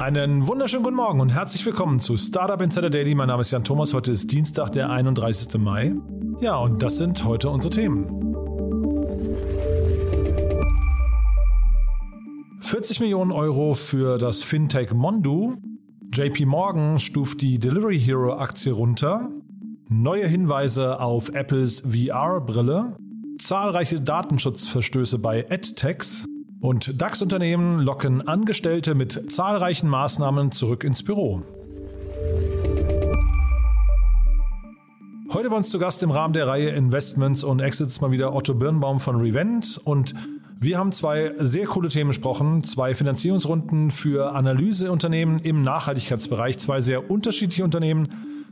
Einen wunderschönen guten Morgen und herzlich willkommen zu Startup Insider Daily. Mein Name ist Jan Thomas. Heute ist Dienstag, der 31. Mai. Ja, und das sind heute unsere Themen. 40 Millionen Euro für das Fintech Mondu. JP Morgan stuft die Delivery Hero Aktie runter. Neue Hinweise auf Apples VR-Brille. Zahlreiche Datenschutzverstöße bei AdTechs. Und DAX-Unternehmen locken Angestellte mit zahlreichen Maßnahmen zurück ins Büro. Heute bei uns zu Gast im Rahmen der Reihe Investments und Exits mal wieder Otto Birnbaum von Revent und wir haben zwei sehr coole Themen besprochen, zwei Finanzierungsrunden für Analyseunternehmen im Nachhaltigkeitsbereich, zwei sehr unterschiedliche Unternehmen,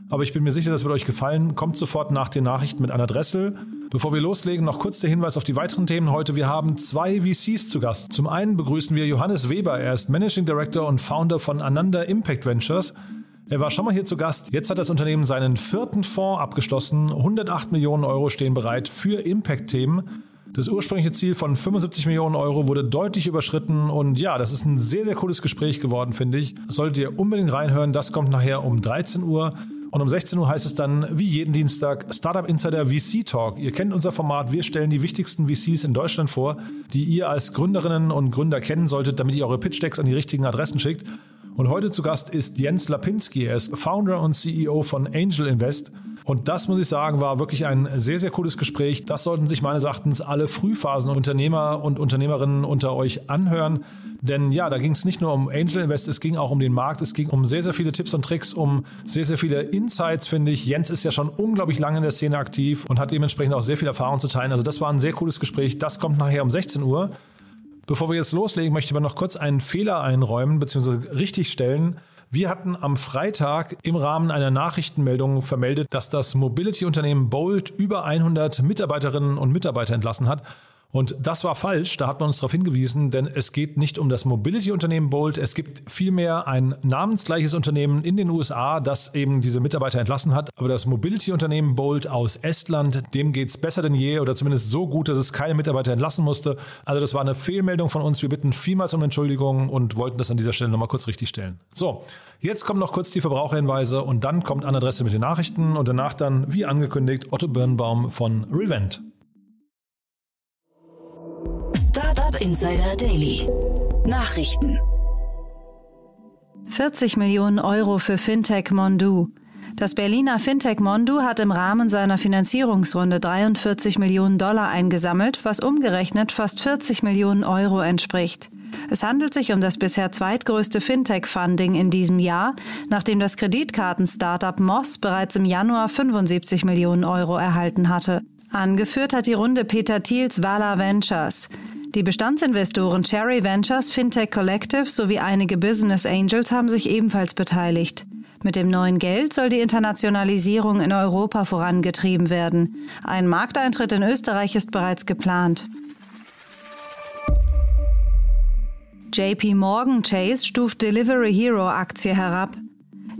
aber ich bin mir sicher, das wird euch gefallen. Kommt sofort nach den Nachrichten mit Anna Dressel. Bevor wir loslegen, noch kurz der Hinweis auf die weiteren Themen heute. Wir haben zwei VCs zu Gast. Zum einen begrüßen wir Johannes Weber. Er ist Managing Director und Founder von Ananda Impact Ventures. Er war schon mal hier zu Gast. Jetzt hat das Unternehmen seinen vierten Fonds abgeschlossen. 108 Millionen Euro stehen bereit für Impact-Themen. Das ursprüngliche Ziel von 75 Millionen Euro wurde deutlich überschritten und ja, das ist ein sehr, sehr cooles Gespräch geworden, finde ich. Solltet ihr unbedingt reinhören. Das kommt nachher um 13 Uhr. Und um 16 Uhr heißt es dann, wie jeden Dienstag, Startup Insider VC Talk. Ihr kennt unser Format. Wir stellen die wichtigsten VCs in Deutschland vor, die ihr als Gründerinnen und Gründer kennen solltet, damit ihr eure Pitch-Decks an die richtigen Adressen schickt. Und heute zu Gast ist Jens Lapinski. Er ist Founder und CEO von Angel Invest. Und das muss ich sagen, war wirklich ein sehr, sehr cooles Gespräch. Das sollten sich meines Erachtens alle Frühphasen-Unternehmer und Unternehmerinnen unter euch anhören. Denn ja, da ging es nicht nur um Angel Invest, es ging auch um den Markt, es ging um sehr, sehr viele Tipps und Tricks, um sehr, sehr viele Insights, finde ich. Jens ist ja schon unglaublich lange in der Szene aktiv und hat dementsprechend auch sehr viel Erfahrung zu teilen. Also das war ein sehr cooles Gespräch. Das kommt nachher um 16 Uhr. Bevor wir jetzt loslegen, möchte ich aber noch kurz einen Fehler einräumen bzw. richtigstellen. Wir hatten am Freitag im Rahmen einer Nachrichtenmeldung vermeldet, dass das Mobility-Unternehmen Bolt über 100 Mitarbeiterinnen und Mitarbeiter entlassen hat. Und das war falsch, da hat man uns darauf hingewiesen, denn es geht nicht um das Mobility-Unternehmen Bolt, es gibt vielmehr ein namensgleiches Unternehmen in den USA, das eben diese Mitarbeiter entlassen hat. Aber das Mobility-Unternehmen Bolt aus Estland, dem geht es besser denn je oder zumindest so gut, dass es keine Mitarbeiter entlassen musste. Also das war eine Fehlmeldung von uns. Wir bitten vielmals um Entschuldigung und wollten das an dieser Stelle nochmal kurz richtig stellen. So, jetzt kommen noch kurz die Verbraucherhinweise und dann kommt Anne Adresse mit den Nachrichten und danach dann, wie angekündigt, Otto Birnbaum von Revent. Insider Daily. Nachrichten. 40 Millionen Euro für Fintech Mondu. Das Berliner Fintech Mondu hat im Rahmen seiner Finanzierungsrunde 43 Millionen Dollar eingesammelt, was umgerechnet fast 40 Millionen Euro entspricht. Es handelt sich um das bisher zweitgrößte Fintech-Funding in diesem Jahr, nachdem das Kreditkarten-Startup Moss bereits im Januar 75 Millionen Euro erhalten hatte. Angeführt hat die Runde Peter Thiels Vala Ventures. Die Bestandsinvestoren Cherry Ventures, Fintech Collective sowie einige Business Angels haben sich ebenfalls beteiligt. Mit dem neuen Geld soll die Internationalisierung in Europa vorangetrieben werden. Ein Markteintritt in Österreich ist bereits geplant. JP Morgan Chase stuft Delivery Hero Aktie herab.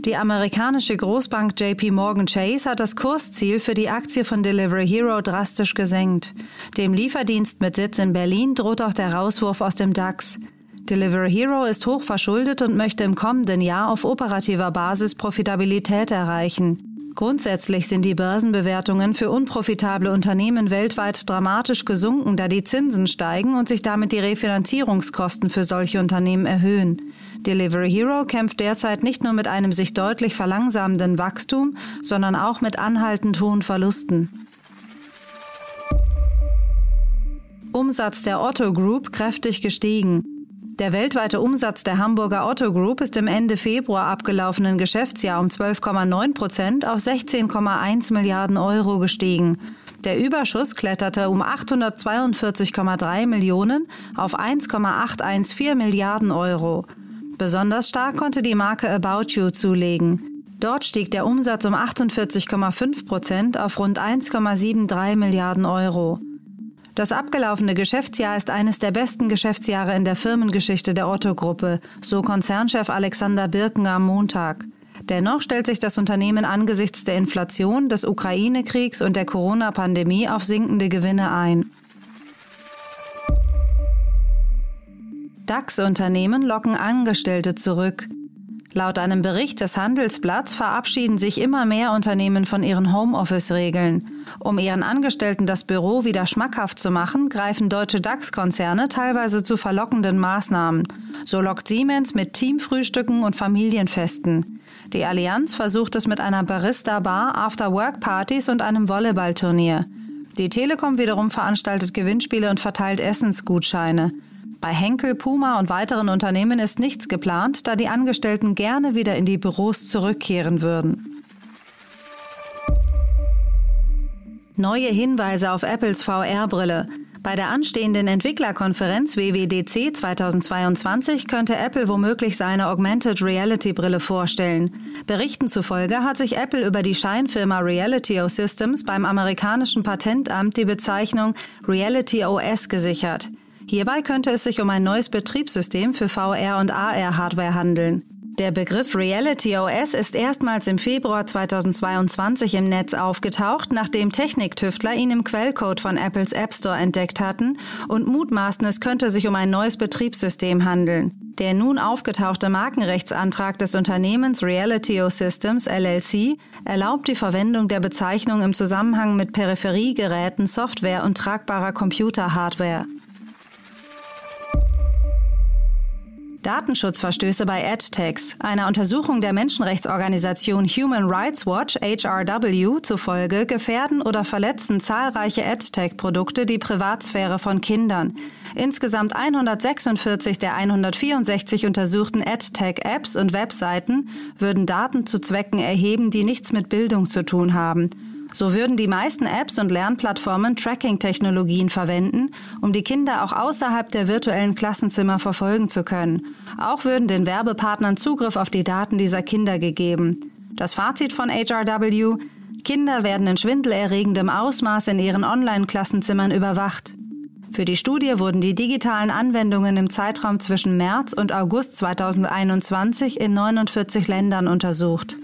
Die amerikanische Großbank JP Morgan Chase hat das Kursziel für die Aktie von Delivery Hero drastisch gesenkt. Dem Lieferdienst mit Sitz in Berlin droht auch der Rauswurf aus dem DAX. Delivery Hero ist hoch verschuldet und möchte im kommenden Jahr auf operativer Basis Profitabilität erreichen. Grundsätzlich sind die Börsenbewertungen für unprofitable Unternehmen weltweit dramatisch gesunken, da die Zinsen steigen und sich damit die Refinanzierungskosten für solche Unternehmen erhöhen. Delivery Hero kämpft derzeit nicht nur mit einem sich deutlich verlangsamenden Wachstum, sondern auch mit anhaltend hohen Verlusten. Umsatz der Otto Group kräftig gestiegen. Der weltweite Umsatz der Hamburger Otto Group ist im Ende Februar abgelaufenen Geschäftsjahr um 12,9 Prozent auf 16,1 Milliarden Euro gestiegen. Der Überschuss kletterte um 842,3 Millionen auf 1,814 Milliarden Euro. Besonders stark konnte die Marke About You zulegen. Dort stieg der Umsatz um 48,5 Prozent auf rund 1,73 Milliarden Euro. Das abgelaufene Geschäftsjahr ist eines der besten Geschäftsjahre in der Firmengeschichte der Otto-Gruppe, so Konzernchef Alexander Birken am Montag. Dennoch stellt sich das Unternehmen angesichts der Inflation, des Ukraine-Kriegs und der Corona-Pandemie auf sinkende Gewinne ein. DAX-Unternehmen locken Angestellte zurück. Laut einem Bericht des Handelsblatts verabschieden sich immer mehr Unternehmen von ihren Homeoffice-Regeln. Um ihren Angestellten das Büro wieder schmackhaft zu machen, greifen deutsche DAX-Konzerne teilweise zu verlockenden Maßnahmen. So lockt Siemens mit Teamfrühstücken und Familienfesten. Die Allianz versucht es mit einer Barista-Bar, After-Work-Partys und einem Volleyballturnier. Die Telekom wiederum veranstaltet Gewinnspiele und verteilt Essensgutscheine. Bei Henkel, Puma und weiteren Unternehmen ist nichts geplant, da die Angestellten gerne wieder in die Büros zurückkehren würden. Neue Hinweise auf Apples VR-Brille. Bei der anstehenden Entwicklerkonferenz WWDC 2022 könnte Apple womöglich seine Augmented Reality Brille vorstellen. Berichten zufolge hat sich Apple über die Scheinfirma Reality O Systems beim amerikanischen Patentamt die Bezeichnung Reality OS gesichert. Hierbei könnte es sich um ein neues Betriebssystem für VR- und AR-Hardware handeln. Der Begriff Reality OS ist erstmals im Februar 2022 im Netz aufgetaucht, nachdem Techniktüftler ihn im Quellcode von Apples App Store entdeckt hatten und mutmaßen, es könnte sich um ein neues Betriebssystem handeln. Der nun aufgetauchte Markenrechtsantrag des Unternehmens Reality O Systems LLC erlaubt die Verwendung der Bezeichnung im Zusammenhang mit Peripheriegeräten, Software und tragbarer Computerhardware. Datenschutzverstöße bei AdTechs. Einer Untersuchung der Menschenrechtsorganisation Human Rights Watch HRW zufolge gefährden oder verletzen zahlreiche AdTech-Produkte die Privatsphäre von Kindern. Insgesamt 146 der 164 untersuchten AdTech-Apps und Webseiten würden Daten zu Zwecken erheben, die nichts mit Bildung zu tun haben. So würden die meisten Apps und Lernplattformen Tracking-Technologien verwenden, um die Kinder auch außerhalb der virtuellen Klassenzimmer verfolgen zu können. Auch würden den Werbepartnern Zugriff auf die Daten dieser Kinder gegeben. Das Fazit von HRW Kinder werden in schwindelerregendem Ausmaß in ihren Online-Klassenzimmern überwacht. Für die Studie wurden die digitalen Anwendungen im Zeitraum zwischen März und August 2021 in 49 Ländern untersucht.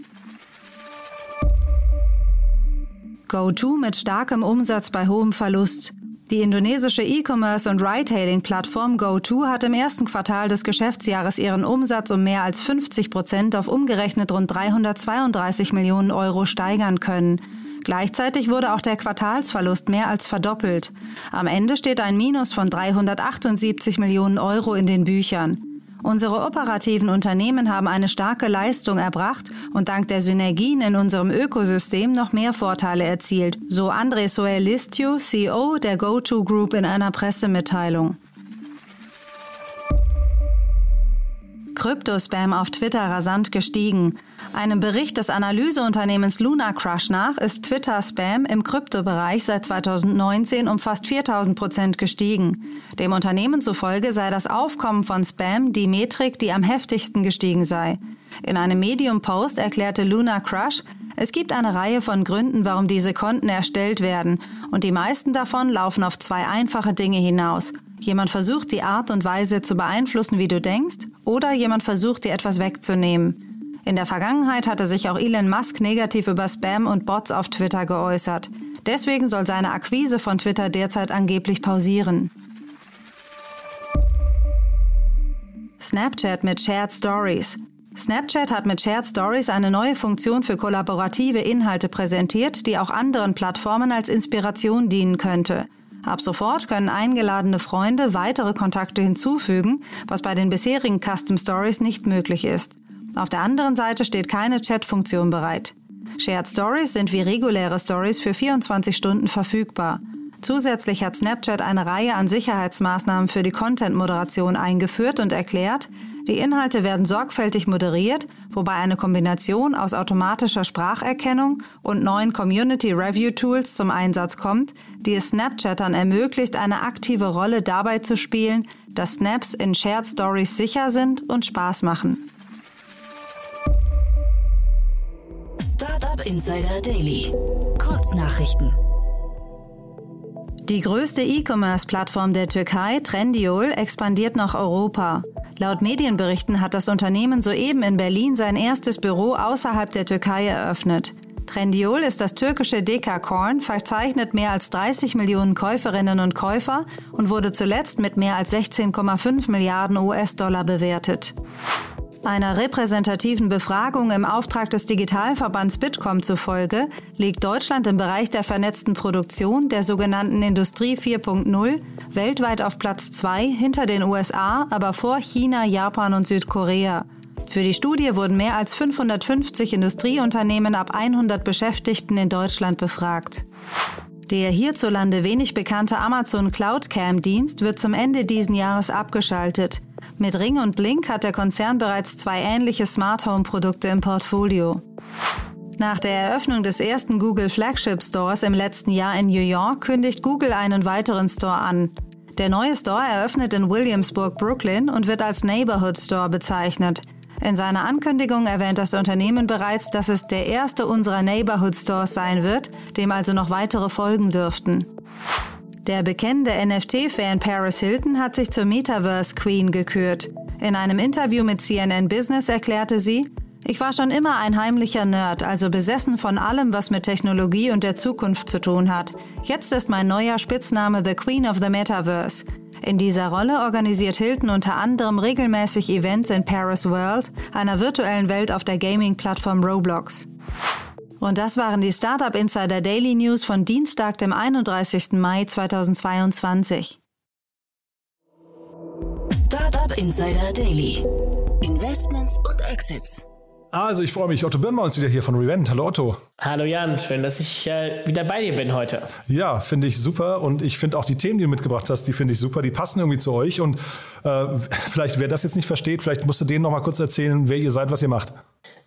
GoTo mit starkem Umsatz bei hohem Verlust. Die indonesische E-Commerce- und Ride-Hailing-Plattform GoTo hat im ersten Quartal des Geschäftsjahres ihren Umsatz um mehr als 50 Prozent auf umgerechnet rund 332 Millionen Euro steigern können. Gleichzeitig wurde auch der Quartalsverlust mehr als verdoppelt. Am Ende steht ein Minus von 378 Millionen Euro in den Büchern. Unsere operativen Unternehmen haben eine starke Leistung erbracht und dank der Synergien in unserem Ökosystem noch mehr Vorteile erzielt, so André Soelistio, CEO der GoTo Group in einer Pressemitteilung. Kryptospam auf Twitter rasant gestiegen. Einem Bericht des Analyseunternehmens Luna Crush nach ist Twitter-Spam im Kryptobereich seit 2019 um fast 4000 Prozent gestiegen. Dem Unternehmen zufolge sei das Aufkommen von Spam die Metrik, die am heftigsten gestiegen sei. In einem Medium-Post erklärte Luna Crush, es gibt eine Reihe von Gründen, warum diese Konten erstellt werden, und die meisten davon laufen auf zwei einfache Dinge hinaus. Jemand versucht die Art und Weise zu beeinflussen, wie du denkst, oder jemand versucht dir etwas wegzunehmen. In der Vergangenheit hatte sich auch Elon Musk negativ über Spam und Bots auf Twitter geäußert. Deswegen soll seine Akquise von Twitter derzeit angeblich pausieren. Snapchat mit Shared Stories. Snapchat hat mit Shared Stories eine neue Funktion für kollaborative Inhalte präsentiert, die auch anderen Plattformen als Inspiration dienen könnte. Ab sofort können eingeladene Freunde weitere Kontakte hinzufügen, was bei den bisherigen Custom Stories nicht möglich ist. Auf der anderen Seite steht keine Chat-Funktion bereit. Shared Stories sind wie reguläre Stories für 24 Stunden verfügbar. Zusätzlich hat Snapchat eine Reihe an Sicherheitsmaßnahmen für die Content-Moderation eingeführt und erklärt, die Inhalte werden sorgfältig moderiert, wobei eine Kombination aus automatischer Spracherkennung und neuen Community Review Tools zum Einsatz kommt, die es Snapchattern ermöglicht, eine aktive Rolle dabei zu spielen, dass Snaps in Shared Stories sicher sind und Spaß machen. Insider Daily. Kurznachrichten. Die größte E-Commerce-Plattform der Türkei, Trendyol, expandiert nach Europa. Laut Medienberichten hat das Unternehmen soeben in Berlin sein erstes Büro außerhalb der Türkei eröffnet. Trendyol ist das türkische Dekakorn, verzeichnet mehr als 30 Millionen Käuferinnen und Käufer und wurde zuletzt mit mehr als 16,5 Milliarden US-Dollar bewertet. Einer repräsentativen Befragung im Auftrag des Digitalverbands Bitkom zufolge liegt Deutschland im Bereich der vernetzten Produktion der sogenannten Industrie 4.0 weltweit auf Platz 2 hinter den USA, aber vor China, Japan und Südkorea. Für die Studie wurden mehr als 550 Industrieunternehmen ab 100 Beschäftigten in Deutschland befragt. Der hierzulande wenig bekannte Amazon Cloud Cam Dienst wird zum Ende diesen Jahres abgeschaltet. Mit Ring und Blink hat der Konzern bereits zwei ähnliche Smart Home Produkte im Portfolio. Nach der Eröffnung des ersten Google Flagship Stores im letzten Jahr in New York kündigt Google einen weiteren Store an. Der neue Store eröffnet in Williamsburg, Brooklyn und wird als Neighborhood Store bezeichnet. In seiner Ankündigung erwähnt das Unternehmen bereits, dass es der erste unserer Neighborhood Stores sein wird, dem also noch weitere folgen dürften. Der bekennende NFT-Fan Paris Hilton hat sich zur Metaverse Queen gekürt. In einem Interview mit CNN Business erklärte sie, ich war schon immer ein heimlicher Nerd, also besessen von allem, was mit Technologie und der Zukunft zu tun hat. Jetzt ist mein neuer Spitzname The Queen of the Metaverse. In dieser Rolle organisiert Hilton unter anderem regelmäßig Events in Paris World, einer virtuellen Welt auf der Gaming-Plattform Roblox. Und das waren die Startup Insider Daily News von Dienstag, dem 31. Mai 2022. Startup Insider Daily. Investments und Exits. Also ich freue mich, Otto Birnbaum ist wieder hier von Revent. Hallo Otto. Hallo Jan, schön, dass ich äh, wieder bei dir bin heute. Ja, finde ich super und ich finde auch die Themen, die du mitgebracht hast, die finde ich super, die passen irgendwie zu euch und äh, vielleicht, wer das jetzt nicht versteht, vielleicht musst du denen noch mal kurz erzählen, wer ihr seid, was ihr macht.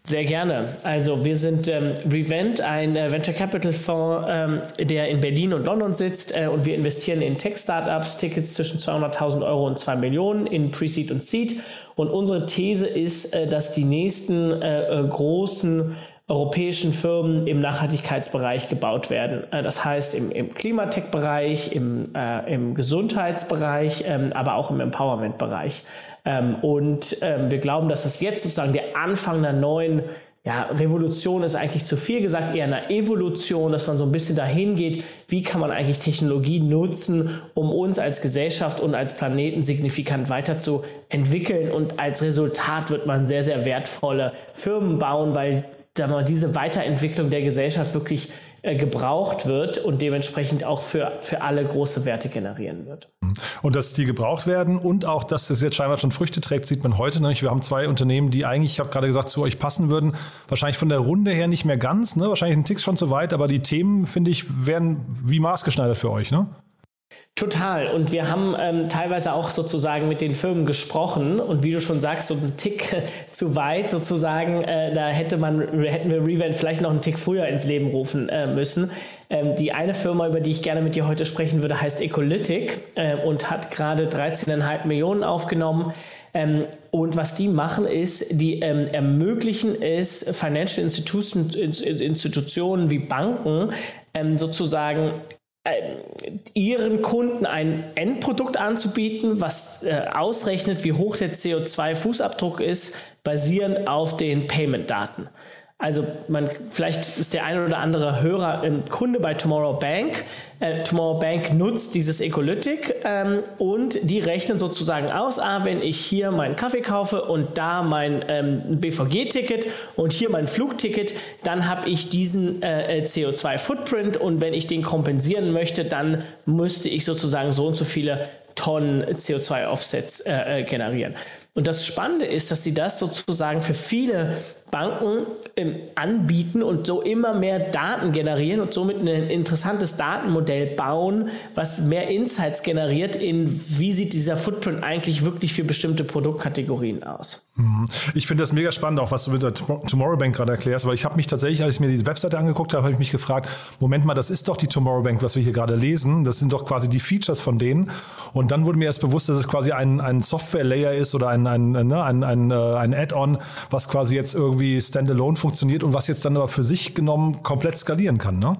Sehr gerne. Also wir sind ähm, Revent, ein äh, Venture Capital Fonds, ähm, der in Berlin und London sitzt äh, und wir investieren in Tech-Startups, Tickets zwischen 200.000 Euro und 2 Millionen in Pre-Seed und Seed. Und unsere These ist, äh, dass die nächsten äh, äh, großen europäischen Firmen im Nachhaltigkeitsbereich gebaut werden. Äh, das heißt im, im Klimatech-Bereich, im, äh, im Gesundheitsbereich, ähm, aber auch im Empowerment-Bereich. Ähm, und ähm, wir glauben, dass das jetzt sozusagen der Anfang einer neuen ja, Revolution ist eigentlich zu viel gesagt, eher eine Evolution, dass man so ein bisschen dahin geht, wie kann man eigentlich Technologie nutzen, um uns als Gesellschaft und als Planeten signifikant weiterzuentwickeln. Und als Resultat wird man sehr, sehr wertvolle Firmen bauen, weil mal, diese Weiterentwicklung der Gesellschaft wirklich gebraucht wird und dementsprechend auch für, für alle große Werte generieren wird. Und dass die gebraucht werden und auch, dass es jetzt scheinbar schon Früchte trägt, sieht man heute. Nämlich wir haben zwei Unternehmen, die eigentlich, ich habe gerade gesagt, zu euch passen würden. Wahrscheinlich von der Runde her nicht mehr ganz, ne? wahrscheinlich ein Tick schon zu weit, aber die Themen, finde ich, werden wie maßgeschneidert für euch. Ne? Total. Und wir haben ähm, teilweise auch sozusagen mit den Firmen gesprochen und wie du schon sagst, so ein Tick zu weit sozusagen, äh, da hätte man, hätten wir Revent vielleicht noch einen Tick früher ins Leben rufen äh, müssen. Ähm, die eine Firma, über die ich gerne mit dir heute sprechen würde, heißt Ecolytic äh, und hat gerade 13,5 Millionen aufgenommen. Ähm, und was die machen ist, die ähm, ermöglichen es Financial Institution, Institutionen wie Banken ähm, sozusagen ihren Kunden ein Endprodukt anzubieten, was äh, ausrechnet, wie hoch der CO2-Fußabdruck ist, basierend auf den Payment-Daten. Also man, vielleicht ist der eine oder andere Hörer ähm, Kunde bei Tomorrow Bank. Äh, Tomorrow Bank nutzt dieses Ecolytic ähm, und die rechnen sozusagen aus, ah, wenn ich hier meinen Kaffee kaufe und da mein ähm, BVG-Ticket und hier mein Flugticket, dann habe ich diesen äh, äh CO2-Footprint und wenn ich den kompensieren möchte, dann müsste ich sozusagen so und so viele Tonnen CO2-Offsets äh, äh, generieren. Und das Spannende ist, dass sie das sozusagen für viele Banken ähm, anbieten und so immer mehr Daten generieren und somit ein interessantes Datenmodell bauen, was mehr Insights generiert in, wie sieht dieser Footprint eigentlich wirklich für bestimmte Produktkategorien aus. Mhm. Ich finde das mega spannend, auch was du mit der Tomorrow Bank gerade erklärst, weil ich habe mich tatsächlich, als ich mir die Webseite angeguckt habe, habe ich mich gefragt, Moment mal, das ist doch die Tomorrow Bank, was wir hier gerade lesen. Das sind doch quasi die Features von denen. Und dann wurde mir erst bewusst, dass es quasi ein, ein Software-Layer ist oder ein ein, ein, ne, ein, ein, äh, ein Add-on, was quasi jetzt irgendwie standalone funktioniert und was jetzt dann aber für sich genommen komplett skalieren kann, ne?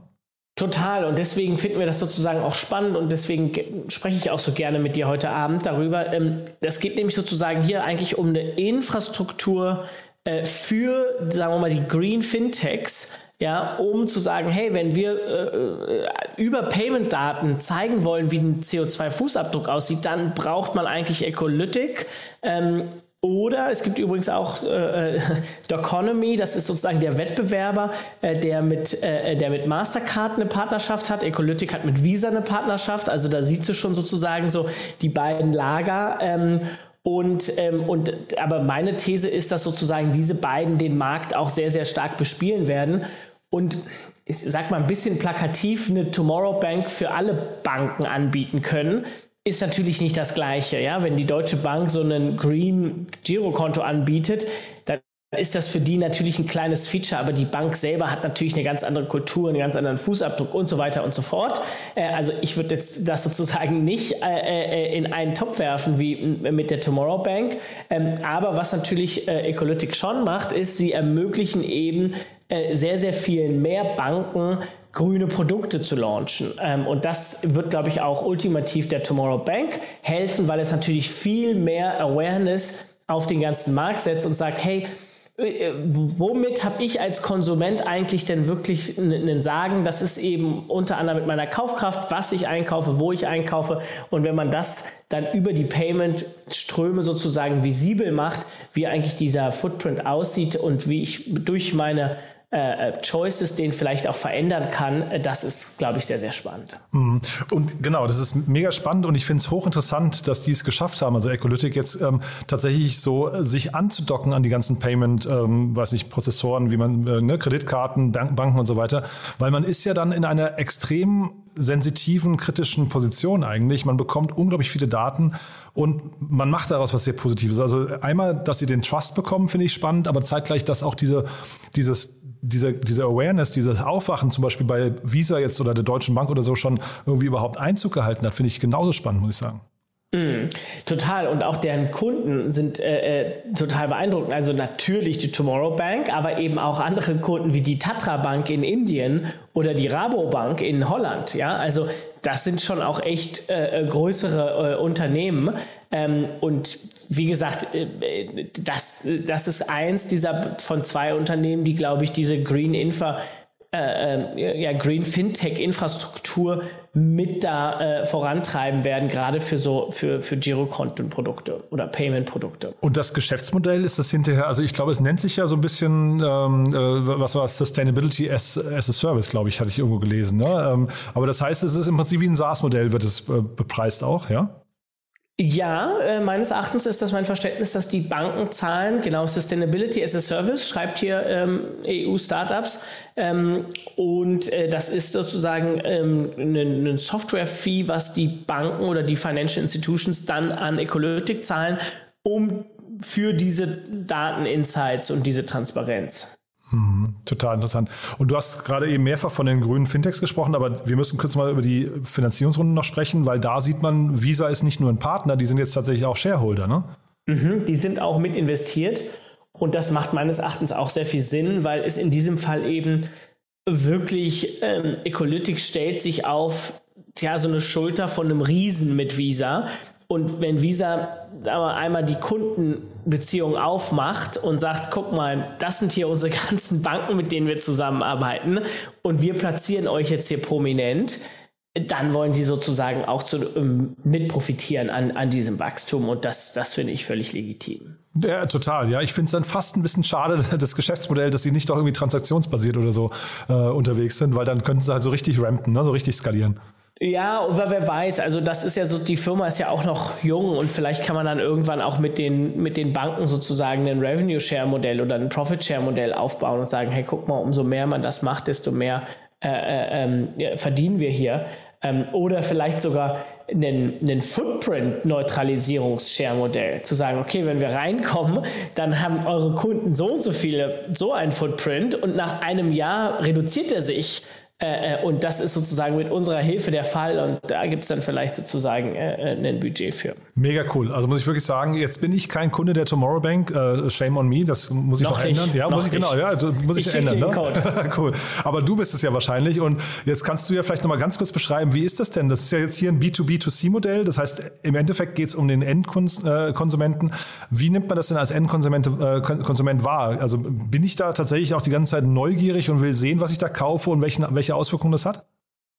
Total. Und deswegen finden wir das sozusagen auch spannend und deswegen spreche ich auch so gerne mit dir heute Abend darüber. Ähm, das geht nämlich sozusagen hier eigentlich um eine Infrastruktur äh, für, sagen wir mal, die Green Fintechs, ja, um zu sagen, hey, wenn wir äh, äh über Payment-Daten zeigen wollen, wie ein CO2-Fußabdruck aussieht, dann braucht man eigentlich Ecolytic. Ähm, oder es gibt übrigens auch äh, äh Doconomy, das ist sozusagen der Wettbewerber, äh, der, mit, äh, der mit Mastercard eine Partnerschaft hat. Ecolytic hat mit Visa eine Partnerschaft. Also da siehst du schon sozusagen so die beiden Lager. Ähm, und, ähm, und aber meine These ist, dass sozusagen diese beiden den Markt auch sehr, sehr stark bespielen werden. Und ich sag mal ein bisschen plakativ eine Tomorrow Bank für alle Banken anbieten können ist natürlich nicht das Gleiche. Ja? Wenn die Deutsche Bank so einen Green Girokonto anbietet, dann ist das für die natürlich ein kleines Feature, aber die Bank selber hat natürlich eine ganz andere Kultur, einen ganz anderen Fußabdruck und so weiter und so fort. Äh, also ich würde jetzt das sozusagen nicht äh, äh, in einen Topf werfen wie mit der Tomorrow Bank. Ähm, aber was natürlich Ecolytic schon macht, ist, sie ermöglichen eben sehr, sehr vielen mehr Banken grüne Produkte zu launchen. Ähm, und das wird, glaube ich, auch ultimativ der Tomorrow Bank helfen, weil es natürlich viel mehr Awareness auf den ganzen Markt setzt und sagt, hey, äh, womit habe ich als Konsument eigentlich denn wirklich einen Sagen? Das ist eben unter anderem mit meiner Kaufkraft, was ich einkaufe, wo ich einkaufe. Und wenn man das dann über die Payment-Ströme sozusagen visibel macht, wie eigentlich dieser Footprint aussieht und wie ich durch meine äh, äh, Choices den vielleicht auch verändern kann, äh, das ist, glaube ich, sehr, sehr spannend. Mhm. Und genau, das ist mega spannend und ich finde es hochinteressant, dass die es geschafft haben, also Ecolytic jetzt ähm, tatsächlich so sich anzudocken an die ganzen Payment, ähm, weiß nicht, Prozessoren, wie man, äh, ne, Kreditkarten, Bank, Banken und so weiter, weil man ist ja dann in einer extrem sensitiven, kritischen Position eigentlich. Man bekommt unglaublich viele Daten und man macht daraus was sehr Positives. Also einmal, dass sie den Trust bekommen, finde ich spannend, aber zeitgleich, dass auch diese, dieses diese, diese Awareness, dieses Aufwachen zum Beispiel bei Visa jetzt oder der Deutschen Bank oder so schon irgendwie überhaupt Einzug gehalten hat, finde ich genauso spannend, muss ich sagen. Mm, total. Und auch deren Kunden sind äh, äh, total beeindruckend. Also natürlich die Tomorrow Bank, aber eben auch andere Kunden wie die Tatra Bank in Indien oder die Rabobank in Holland. Ja, also das sind schon auch echt äh, äh größere äh, Unternehmen. Ähm, und wie gesagt, äh, das, das ist eins dieser von zwei Unternehmen, die, glaube ich, diese Green Infra äh, ja, Green Fintech-Infrastruktur mit da äh, vorantreiben werden, gerade für so für, für Girokontenprodukte oder Payment-Produkte. Und das Geschäftsmodell ist das hinterher, also ich glaube, es nennt sich ja so ein bisschen, ähm, äh, was war es, Sustainability as, as a Service, glaube ich, hatte ich irgendwo gelesen. Ne? Ähm, aber das heißt, es ist im Prinzip wie ein SaaS-Modell, wird es äh, bepreist auch, ja? Ja, äh, meines Erachtens ist das mein Verständnis, dass die Banken zahlen, genau Sustainability as a Service, schreibt hier ähm, EU-Startups. Ähm, und äh, das ist sozusagen ähm, ein Software-Fee, was die Banken oder die Financial Institutions dann an Ecolytic zahlen, um für diese Daten-Insights und diese Transparenz. Hm, total interessant. Und du hast gerade eben mehrfach von den grünen Fintechs gesprochen, aber wir müssen kurz mal über die Finanzierungsrunden noch sprechen, weil da sieht man, Visa ist nicht nur ein Partner, die sind jetzt tatsächlich auch Shareholder, ne? Mhm, die sind auch mit investiert und das macht meines Erachtens auch sehr viel Sinn, weil es in diesem Fall eben wirklich ähm, Ecolytic stellt sich auf ja, so eine Schulter von einem Riesen mit Visa. Und wenn Visa einmal die Kundenbeziehung aufmacht und sagt, guck mal, das sind hier unsere ganzen Banken, mit denen wir zusammenarbeiten und wir platzieren euch jetzt hier prominent, dann wollen die sozusagen auch zu, ähm, mit profitieren an, an diesem Wachstum und das, das finde ich völlig legitim. Ja, total. Ja, ich finde es dann fast ein bisschen schade, das Geschäftsmodell, dass sie nicht doch irgendwie transaktionsbasiert oder so äh, unterwegs sind, weil dann könnten sie halt so richtig rampen, ne? so richtig skalieren. Ja, aber wer weiß, also das ist ja so, die Firma ist ja auch noch jung und vielleicht kann man dann irgendwann auch mit den, mit den Banken sozusagen ein Revenue Share Modell oder ein Profit Share Modell aufbauen und sagen, hey, guck mal, umso mehr man das macht, desto mehr äh, äh, äh, verdienen wir hier. Ähm, oder vielleicht sogar einen, einen Footprint-Neutralisierungs-Share-Modell. Zu sagen, okay, wenn wir reinkommen, dann haben eure Kunden so und so viele, so ein Footprint und nach einem Jahr reduziert er sich Äh, äh, und das ist sozusagen mit unserer Hilfe der Fall und da gibt es dann vielleicht sozusagen äh, äh, ein Budget für. Mega cool. Also muss ich wirklich sagen, jetzt bin ich kein Kunde der Tomorrow Bank. Äh, shame on me, das muss ich noch, noch ändern. Ja, noch muss ich, genau, ja, muss ich, ich ändern. Ne? cool. Aber du bist es ja wahrscheinlich und jetzt kannst du ja vielleicht nochmal ganz kurz beschreiben, wie ist das denn? Das ist ja jetzt hier ein B2B2C-Modell. Das heißt, im Endeffekt geht es um den Endkonsumenten. Wie nimmt man das denn als Endkonsument äh, wahr? Also bin ich da tatsächlich auch die ganze Zeit neugierig und will sehen, was ich da kaufe und welchen, welche welche Auswirkungen das hat?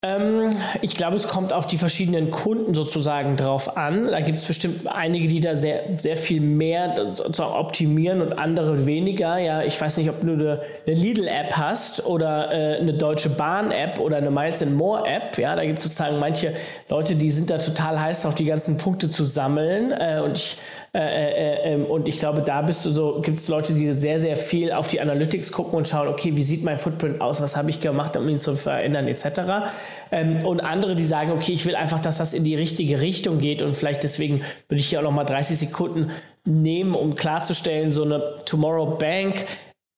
Ähm, ich glaube, es kommt auf die verschiedenen Kunden sozusagen drauf an. Da gibt es bestimmt einige, die da sehr, sehr viel mehr optimieren und andere weniger. Ja, ich weiß nicht, ob du eine, eine Lidl-App hast oder äh, eine Deutsche Bahn-App oder eine Miles and More-App. Ja, da gibt es sozusagen manche Leute, die sind da total heiß drauf, die ganzen Punkte zu sammeln. Äh, und ich äh, äh, ähm, und ich glaube, da bist du so, gibt es Leute, die sehr, sehr viel auf die Analytics gucken und schauen, okay, wie sieht mein Footprint aus, was habe ich gemacht, um ihn zu verändern, etc. Ähm, und andere, die sagen, okay, ich will einfach, dass das in die richtige Richtung geht und vielleicht deswegen würde ich hier auch noch mal 30 Sekunden nehmen, um klarzustellen, so eine Tomorrow Bank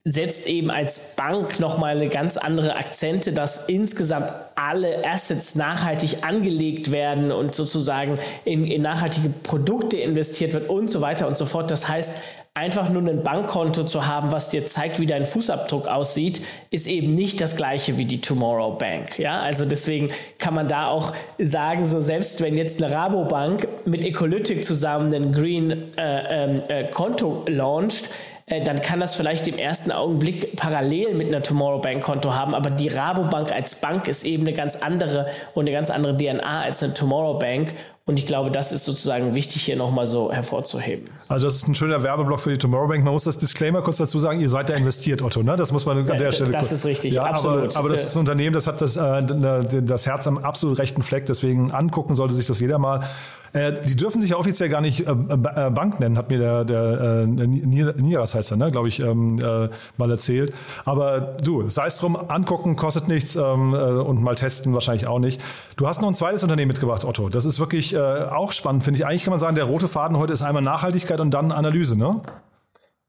setzt eben als Bank nochmal eine ganz andere Akzente, dass insgesamt alle Assets nachhaltig angelegt werden und sozusagen in, in, nachhaltige Produkte investiert wird und so weiter und so fort. Das heißt, einfach nur ein Bankkonto zu haben, was dir zeigt, wie dein Fußabdruck aussieht, ist eben nicht das gleiche wie die Tomorrow Bank. Ja, also deswegen kann man da auch sagen, so selbst wenn jetzt eine Rabobank mit Ecolytic zusammen ein Green äh, ähm, äh, Konto launcht, äh, dann kann das vielleicht im ersten Augenblick parallel mit einer Tomorrow Bank Konto haben, aber die Rabobank als Bank ist eben eine ganz andere und eine ganz andere DNA als eine Tomorrow Bank und ich glaube, das ist sozusagen wichtig hier nochmal so hervorzuheben. Also das ist ein schöner Werbeblock für die Tomorrow Bank. Man muss das Disclaimer kurz dazu sagen, ihr seid da investiert, Otto. Ne? Das muss man an der Stelle Das kurz. ist richtig, ja, absolut. Aber, aber, das ist ein Unternehmen, das hat das, äh, das Herz am absolut rechten Fleck. Deswegen angucken sollte sich das jeder mal. Äh, die dürfen sich ja offiziell gar nicht äh, äh, Bank nennen, hat mir der, der äh, Nieras heißt er, ne, glaube ich, ähm, äh, mal erzählt. Aber du, sei es drum, angucken kostet nichts ähm, äh, und mal testen wahrscheinlich auch nicht. Du hast noch ein zweites Unternehmen mitgebracht, Otto. Das ist wirklich auch spannend, finde ich. Eigentlich kann man sagen, der rote Faden heute ist einmal Nachhaltigkeit und dann Analyse, ne?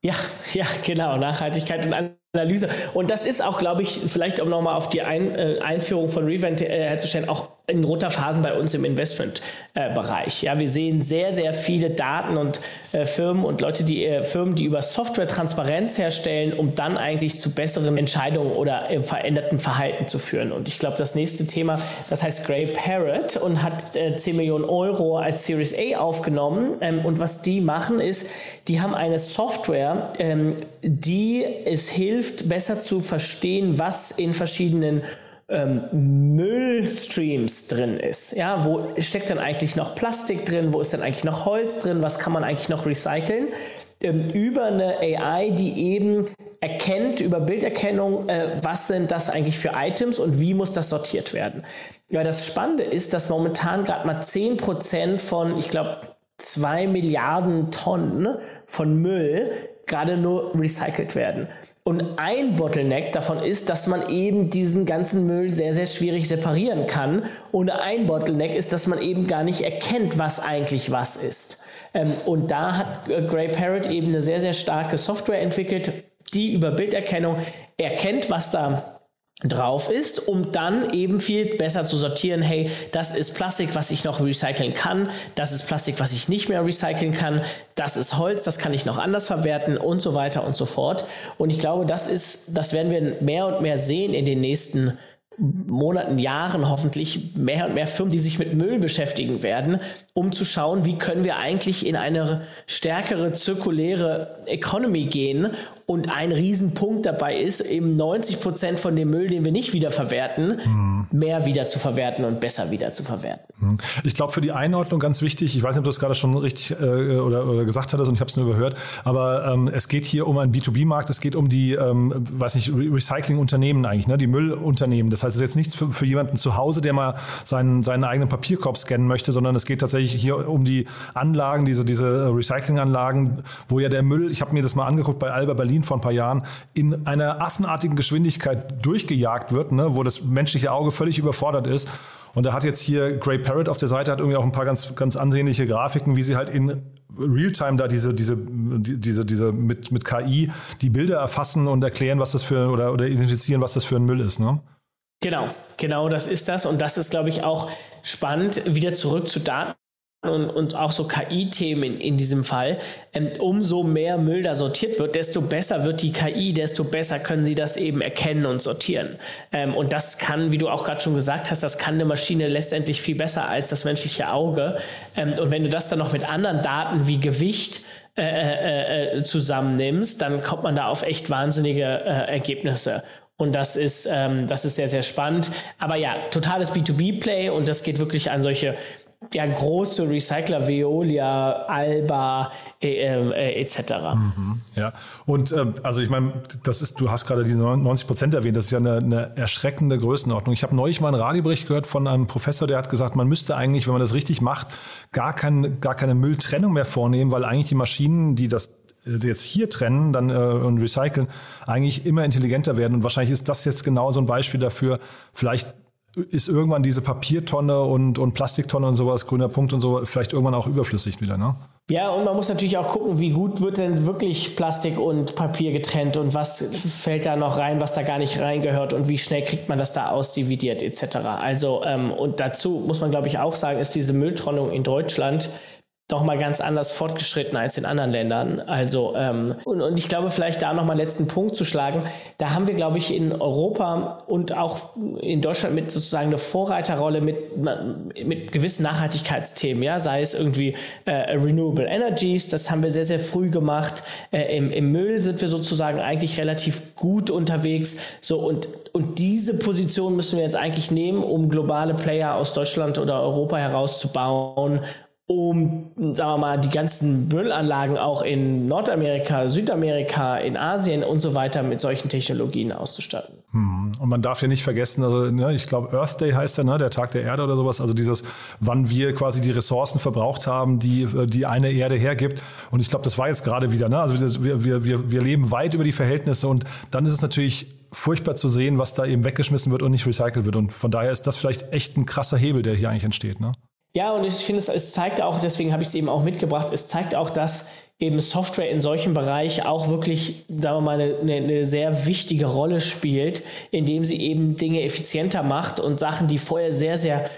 Ja, ja, genau. Nachhaltigkeit und Analyse. Und das ist auch, glaube ich, vielleicht um nochmal auf die Ein, äh, Einführung von Revent äh, herzustellen, auch in roter Phasen bei uns im Investmentbereich. Äh, ja, wir sehen sehr, sehr viele Daten und äh, Firmen und Leute, die äh, Firmen, die über Software Transparenz herstellen, um dann eigentlich zu besseren Entscheidungen oder im veränderten Verhalten zu führen. Und ich glaube, das nächste Thema, das heißt Grey Parrot und hat äh, 10 Millionen Euro als Series A aufgenommen. Ähm, und was die machen ist, die haben eine Software, ähm, die es hilft, besser zu verstehen, was in verschiedenen ähm, Müllstreams drin ist. Ja, wo steckt dann eigentlich noch Plastik drin? Wo ist dann eigentlich noch Holz drin? Was kann man eigentlich noch recyceln? Ähm, über eine AI, die eben erkennt über Bilderkennung, äh, was sind das eigentlich für Items und wie muss das sortiert werden. Ja, das Spannende ist, dass momentan gerade mal 10% von, ich glaube, 2 Milliarden Tonnen von Müll gerade nur recycelt werden. Und ein Bottleneck davon ist, dass man eben diesen ganzen Müll sehr, sehr schwierig separieren kann. Und ein Bottleneck ist, dass man eben gar nicht erkennt, was eigentlich was ist. Ähm, und da hat äh, Grey Parrot eben eine sehr, sehr starke Software entwickelt, die über Bilderkennung erkennt, was da drauf ist, um dann eben viel besser zu sortieren, hey, das ist Plastik, was ich noch recyceln kann, das ist Plastik, was ich nicht mehr recyceln kann, das ist Holz, das kann ich noch anders verwerten und so weiter und so fort. Und ich glaube, das ist, das werden wir mehr und mehr sehen in den nächsten Monaten, Jahren hoffentlich mehr und mehr Firmen, die sich mit Müll beschäftigen werden, um zu schauen, wie können wir eigentlich in eine stärkere zirkuläre Economy gehen. Und ein Riesenpunkt dabei ist, eben 90 Prozent von dem Müll, den wir nicht wiederverwerten, mhm. mehr wieder zu verwerten und besser wieder zu verwerten. Mhm. Ich glaube, für die Einordnung ganz wichtig, ich weiß nicht, ob du das gerade schon richtig äh, oder, oder, gesagt hattest und ich habe es nur überhört, aber ähm, es geht hier um einen B2B-Markt, es geht um die, ähm, weiß nicht, Recycling-Unternehmen eigentlich, ne? die Müllunternehmen. Das heißt, es ist jetzt nichts für, für jemanden zu Hause, der mal seinen, seinen eigenen Papierkorb scannen möchte, sondern es geht tatsächlich hier um die Anlagen, diese, diese Recycling-Anlagen, wo ja der Müll, ich habe mir das mal angeguckt bei Alba Berlin vor ein paar Jahren, in einer affenartigen Geschwindigkeit durchgejagt wird, ne, wo das menschliche Auge völlig überfordert ist. Und da hat jetzt hier Grey Parrot auf der Seite hat irgendwie auch ein paar ganz, ganz ansehnliche Grafiken, wie sie halt in Realtime da diese, diese, diese, diese mit, mit KI die Bilder erfassen und erklären, was das für oder, oder identifizieren, was das für ein Müll ist. Ne? Genau, genau das ist das. Und das ist, glaube ich, auch spannend, wieder zurück zu Daten und, und auch so KI-Themen in, in diesem Fall, ähm, umso mehr Müll da sortiert wird, desto besser wird die KI, desto besser können sie das eben erkennen und sortieren. Ähm, und das kann, wie du auch gerade schon gesagt hast, das kann eine Maschine letztendlich viel besser als das menschliche Auge. Ähm, und wenn du das dann noch mit anderen Daten wie Gewicht äh, äh, äh zusammennimmst, dann kommt man da auf echt wahnsinnige äh, Ergebnisse. Und das ist, ähm, das ist sehr, sehr spannend. Aber ja, totales B2B-Play und das geht wirklich an solche ja, große Recycler, Veolia, Alba äh, äh, etc. Mhm, ja, und ähm, also ich meine, das ist, du hast gerade diese 90 Prozent erwähnt, das ist ja eine, eine erschreckende Größenordnung. Ich habe neulich mal einen Radiobericht gehört von einem Professor, der hat gesagt, man müsste eigentlich, wenn man das richtig macht, gar, kein, gar keine Mülltrennung mehr vornehmen, weil eigentlich die Maschinen, die das äh, jetzt hier trennen dann äh, und recyceln, eigentlich immer intelligenter werden. Und wahrscheinlich ist das jetzt genau so ein Beispiel dafür, vielleicht ist irgendwann diese Papiertonne und, und Plastiktonne und sowas, grüner Punkt und so, vielleicht irgendwann auch überflüssig wieder, ne? Ja, und man muss natürlich auch gucken, wie gut wird denn wirklich Plastik und Papier getrennt und was fällt da noch rein, was da gar nicht reingehört und wie schnell kriegt man das da ausdividiert etc. Also, ähm, und dazu muss man, glaube ich, auch sagen, ist diese Mülltrennung in Deutschland nochmal ganz anders fortgeschritten als in anderen Ländern. Also, ähm, und, und ich glaube, vielleicht da nochmal letzten Punkt zu schlagen. Da haben wir, glaube ich, in Europa und auch in Deutschland mit sozusagen eine Vorreiterrolle mit, mit gewissen Nachhaltigkeitsthemen, ja, sei es irgendwie äh, Renewable Energies, das haben wir sehr, sehr früh gemacht. Äh, im, Im Müll sind wir sozusagen eigentlich relativ gut unterwegs. So, und, und diese Position müssen wir jetzt eigentlich nehmen, um globale Player aus Deutschland oder Europa herauszubauen um, sagen wir mal, die ganzen Müllanlagen auch in Nordamerika, Südamerika, in Asien und so weiter mit solchen Technologien auszustatten. Hm. Und man darf ja nicht vergessen, also ne, ich glaube Earth Day heißt der, ne, der Tag der Erde oder sowas, also dieses, wann wir quasi die Ressourcen verbraucht haben, die die eine Erde hergibt. Und ich glaube, das war jetzt gerade wieder, ne? also wir, wir, wir, wir leben weit über die Verhältnisse und dann ist es natürlich furchtbar zu sehen, was da eben weggeschmissen wird und nicht recycelt wird. Und von daher ist das vielleicht echt ein krasser Hebel, der hier eigentlich entsteht. Ne? Ja, und ich finde, es, zeigt auch, deswegen habe ich es eben auch mitgebracht, es zeigt auch, dass eben Software in solchem Bereich auch wirklich, sagen wir mal, eine, eine, sehr wichtige Rolle spielt, indem sie eben Dinge effizienter macht und Sachen, die vorher sehr, sehr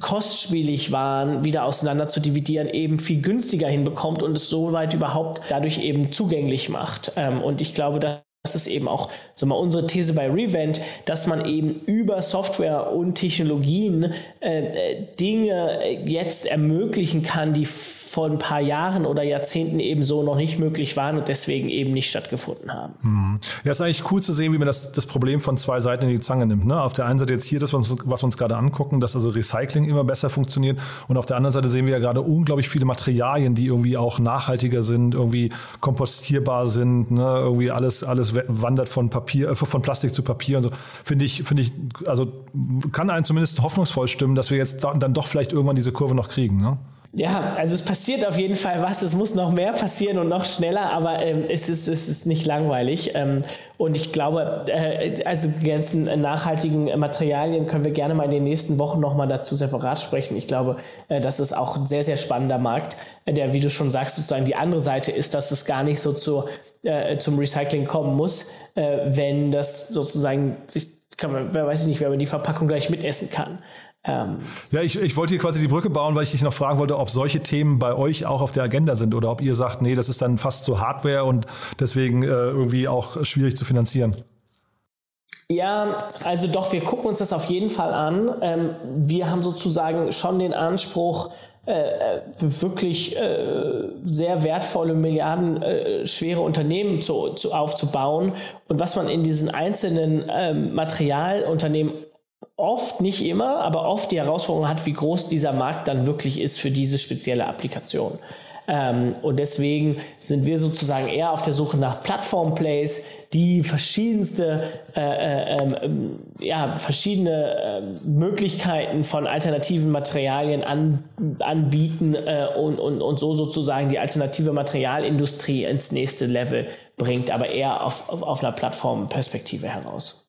kostspielig waren, wieder auseinander zu dividieren, eben viel günstiger hinbekommt und es soweit überhaupt dadurch eben zugänglich macht. Ähm, und ich glaube, da das ist eben auch so mal unsere These bei Revent, dass man eben über Software und Technologien äh, Dinge jetzt ermöglichen kann, die vor ein paar Jahren oder Jahrzehnten eben so noch nicht möglich waren und deswegen eben nicht stattgefunden haben. Hm. Ja, ist eigentlich cool zu sehen, wie man das, das Problem von zwei Seiten in die Zange nimmt. Ne? Auf der einen Seite jetzt hier das, was, was wir uns gerade angucken, dass also Recycling immer besser funktioniert und auf der anderen Seite sehen wir ja gerade unglaublich viele Materialien, die irgendwie auch nachhaltiger sind, irgendwie kompostierbar sind, ne? irgendwie alles, alles wandert von Papier, äh, von Plastik zu Papier und so. Finde ich, finde ich, also kann einen zumindest hoffnungsvoll stimmen, dass wir jetzt dann doch vielleicht irgendwann diese Kurve noch kriegen. Ne? Ja, also es passiert auf jeden Fall was. Es muss noch mehr passieren und noch schneller, aber ähm, es, ist, es ist nicht langweilig. Ähm, und ich glaube, äh, also die ganzen nachhaltigen Materialien können wir gerne mal in den nächsten Wochen nochmal dazu separat sprechen. Ich glaube, äh, das ist auch ein sehr, sehr spannender Markt, der, wie du schon sagst, sozusagen die andere Seite ist, dass es gar nicht so zu, äh, zum Recycling kommen muss, äh, wenn das sozusagen sich, kann man, wer weiß ich nicht, wenn man die Verpackung gleich mitessen kann. Ähm, ja, ich, ich wollte hier quasi die Brücke bauen, weil ich dich noch fragen wollte, ob solche Themen bei euch auch auf der Agenda sind oder ob ihr sagt, nee, das ist dann fast zu Hardware und deswegen äh, irgendwie auch schwierig zu finanzieren. Ja, also doch, wir gucken uns das auf jeden Fall an. Ähm, wir haben sozusagen schon den Anspruch, äh, wirklich äh, sehr wertvolle, milliardenschwere äh, Unternehmen zu, zu, aufzubauen. Und was man in diesen einzelnen ähm, Materialunternehmen oft, nicht immer, aber oft die Herausforderung hat, wie groß dieser Markt dann wirklich ist für diese spezielle Applikation. Ähm, und deswegen sind wir sozusagen eher auf der Suche nach Plattform-Plays, die verschiedenste, äh, äh, ähm, ja, verschiedene äh, Möglichkeiten von alternativen Materialien an, anbieten äh, und, und, und so sozusagen die alternative Materialindustrie ins nächste Level bringt, aber eher auf, auf, auf einer Plattformperspektive heraus.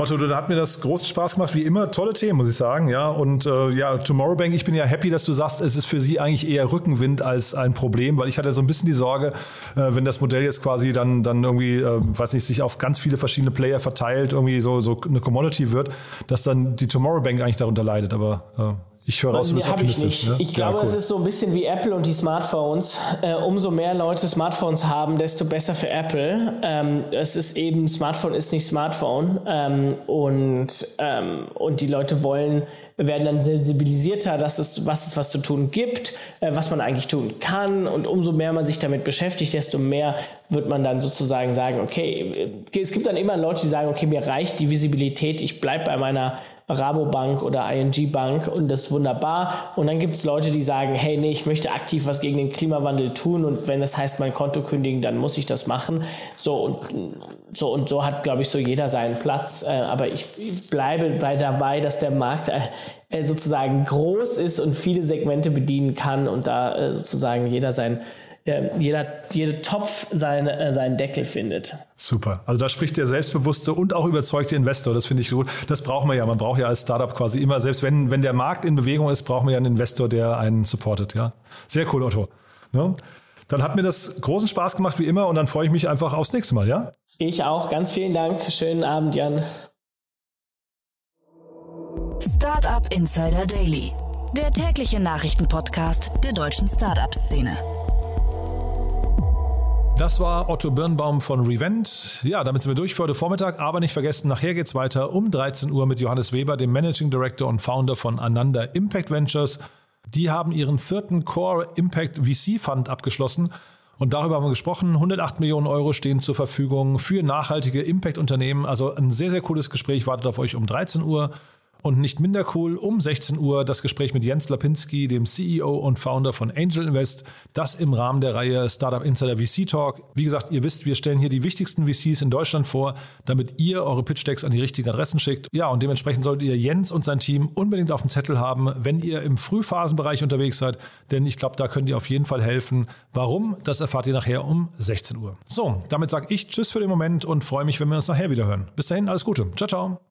Otto, da hat mir das großen Spaß gemacht, wie immer. Tolle Themen, muss ich sagen. Ja, und äh, ja, Tomorrowbank, ich bin ja happy, dass du sagst, es ist für sie eigentlich eher Rückenwind als ein Problem, weil ich hatte so ein bisschen die Sorge, äh, wenn das Modell jetzt quasi dann, dann irgendwie, äh, weiß nicht, sich auf ganz viele verschiedene Player verteilt, irgendwie so, so eine Commodity wird, dass dann die Tomorrowbank eigentlich darunter leidet. Aber äh, ich höre raus, du bist optimistisch. Ich, ne? ich glaube, ja, cool. es ist so ein bisschen wie Apple und die Smartphones. Äh, umso mehr Leute Smartphones haben, desto besser für Apple. Ähm, es ist eben, Smartphone ist nicht Smartphone. Ähm, und, ähm, und die Leute wollen, werden dann sensibilisierter, dass es, was es was zu tun gibt, äh, was man eigentlich tun kann. Und umso mehr man sich damit beschäftigt, desto mehr wird man dann sozusagen sagen, okay, äh, es gibt dann immer Leute, die sagen, okay, mir reicht die Visibilität, ich bleibe bei meiner Rabobank oder ING Bank und das ist wunderbar. Und dann gibt es Leute, die sagen, hey, nee, ich möchte aktiv was gegen den Klimawandel tun und wenn das heißt, mein Konto kündigen, dann muss ich das machen. So und so, und so hat, glaube ich, so jeder seinen Platz. Äh, aber ich, bleibe bei dabei, dass der Markt äh, sozusagen groß ist und viele Segmente bedienen kann und da äh, sozusagen jeder sein jeder, jeder Topf seine, äh, seinen Deckel findet. Super. Also da spricht der selbstbewusste und auch überzeugte Investor. Das finde ich gut. Das braucht man ja. Man braucht ja als Startup quasi immer, selbst wenn, wenn der Markt in Bewegung ist, braucht man ja einen Investor, der einen supportet. Ja, sehr cool, Otto. Ja? Dann hat mir das großen Spaß gemacht wie immer und dann freue ich mich einfach aufs nächste Mal. Ja? Ich auch. Ganz vielen Dank. Schönen Abend, Jan. Startup Insider Daily, der tägliche Nachrichtenpodcast der deutschen Startup-Szene. Das war Otto Birnbaum von Revent. Ja, damit sind wir durch für heute Vormittag, aber nicht vergessen, nachher geht es weiter um 13 Uhr mit Johannes Weber, dem Managing Director und Founder von Ananda Impact Ventures. Die haben ihren vierten Core Impact VC Fund abgeschlossen. Und darüber haben wir gesprochen. 108 Millionen Euro stehen zur Verfügung für nachhaltige Impact-Unternehmen. Also ein sehr, sehr cooles Gespräch wartet auf euch um 13 Uhr. Und nicht minder cool, um 16 Uhr das Gespräch mit Jens Lapinski, dem CEO und Founder von Angel Invest. Das im Rahmen der Reihe Startup Insider VC Talk. Wie gesagt, ihr wisst, wir stellen hier die wichtigsten VCs in Deutschland vor, damit ihr eure Pitch Decks an die richtigen Adressen schickt. Ja, und dementsprechend solltet ihr Jens und sein Team unbedingt auf dem Zettel haben, wenn ihr im Frühphasenbereich unterwegs seid. Denn ich glaube, da könnt ihr auf jeden Fall helfen. Warum? Das erfahrt ihr nachher um 16 Uhr. So, damit sage ich Tschüss für den Moment und freue mich, wenn wir uns nachher wieder hören. Bis dahin, alles Gute. Ciao, ciao.